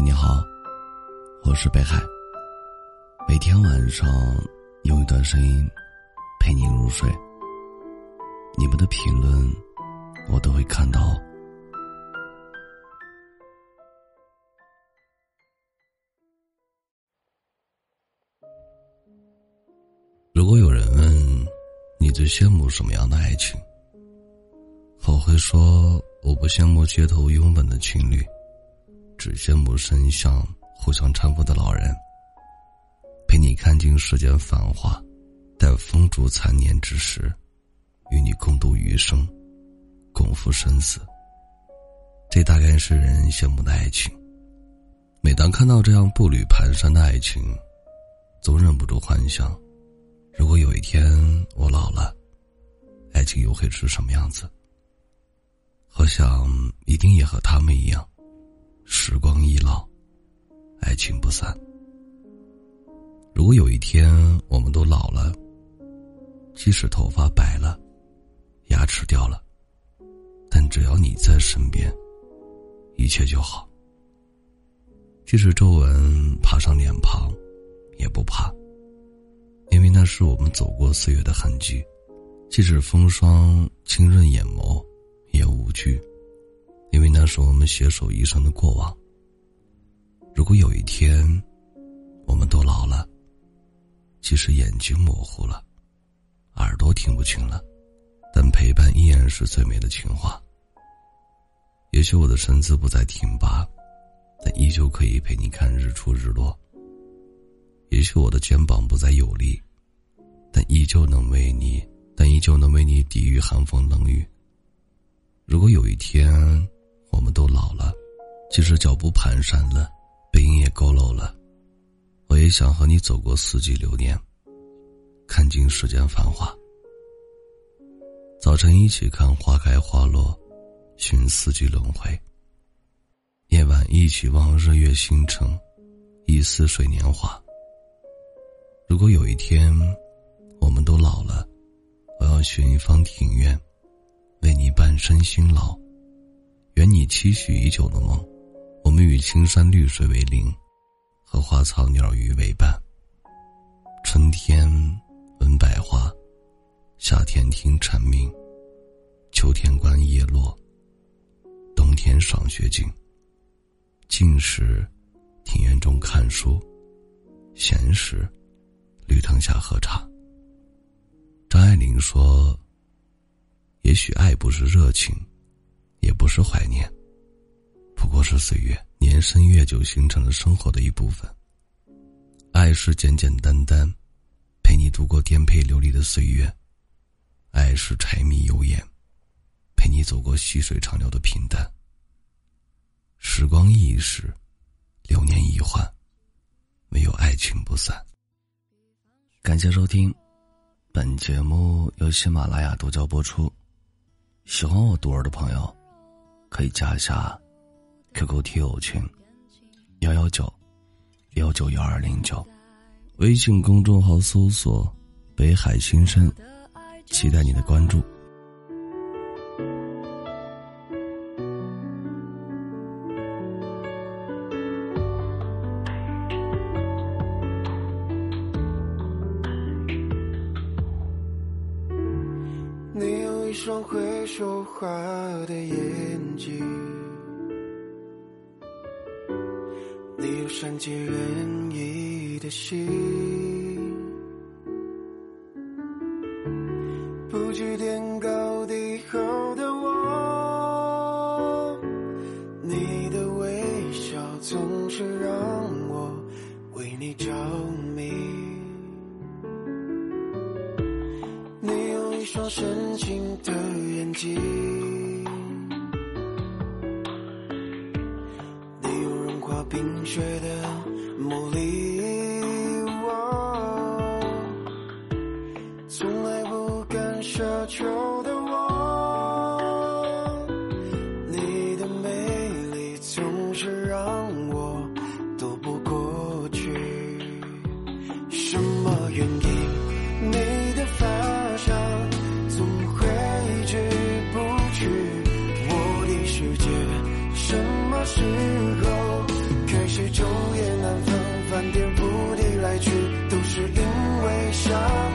你好，我是北海。每天晚上用一段声音陪你入睡。你们的评论我都会看到。如果有人问你最羡慕什么样的爱情，我会说我不羡慕街头拥吻的情侣。只羡慕身相互相搀扶的老人，陪你看尽世间繁华，待风烛残年之时，与你共度余生，共赴生死。这大概是人羡慕的爱情。每当看到这样步履蹒跚的爱情，总忍不住幻想：如果有一天我老了，爱情又会是什么样子？我想，一定也和他们一样。时光易老，爱情不散。如果有一天我们都老了，即使头发白了，牙齿掉了，但只要你在身边，一切就好。即使皱纹爬上脸庞，也不怕，因为那是我们走过岁月的痕迹；即使风霜浸润眼眸，也无惧。因为那是我们携手一生的过往。如果有一天，我们都老了，即使眼睛模糊了，耳朵听不清了，但陪伴依然是最美的情话。也许我的身姿不再挺拔，但依旧可以陪你看日出日落。也许我的肩膀不再有力，但依旧能为你，但依旧能为你抵御寒风冷雨。如果有一天，我们都老了，即使脚步蹒跚了，背影也佝偻了，我也想和你走过四季流年，看尽世间繁华。早晨一起看花开花落，寻四季轮回。夜晚一起望日月星辰，忆似水年华。如果有一天，我们都老了，我要寻一方庭院，为你半生辛劳。圆你期许已久的梦，我们与青山绿水为邻，和花草鸟鱼为伴。春天闻百花，夏天听蝉鸣，秋天观叶落，冬天赏雪景。静时，庭院中看书；闲时，绿藤下喝茶。张爱玲说：“也许爱不是热情。”也不是怀念，不过是岁月年深月久形成了生活的一部分。爱是简简单单，陪你度过颠沛流离的岁月；爱是柴米油盐，陪你走过细水长流的平淡。时光易逝，流年易换，唯有爱情不散。感谢收听，本节目由喜马拉雅独家播出。喜欢我独儿的朋友。可以加一下 QQ 听友群幺幺九幺九幺二零九，微信公众号搜索“北海新生”，期待你的关注。一双会说话的眼睛，你有善解人意的心，双深情的眼睛，你有融化冰雪的魔力，从来不敢奢求。shine.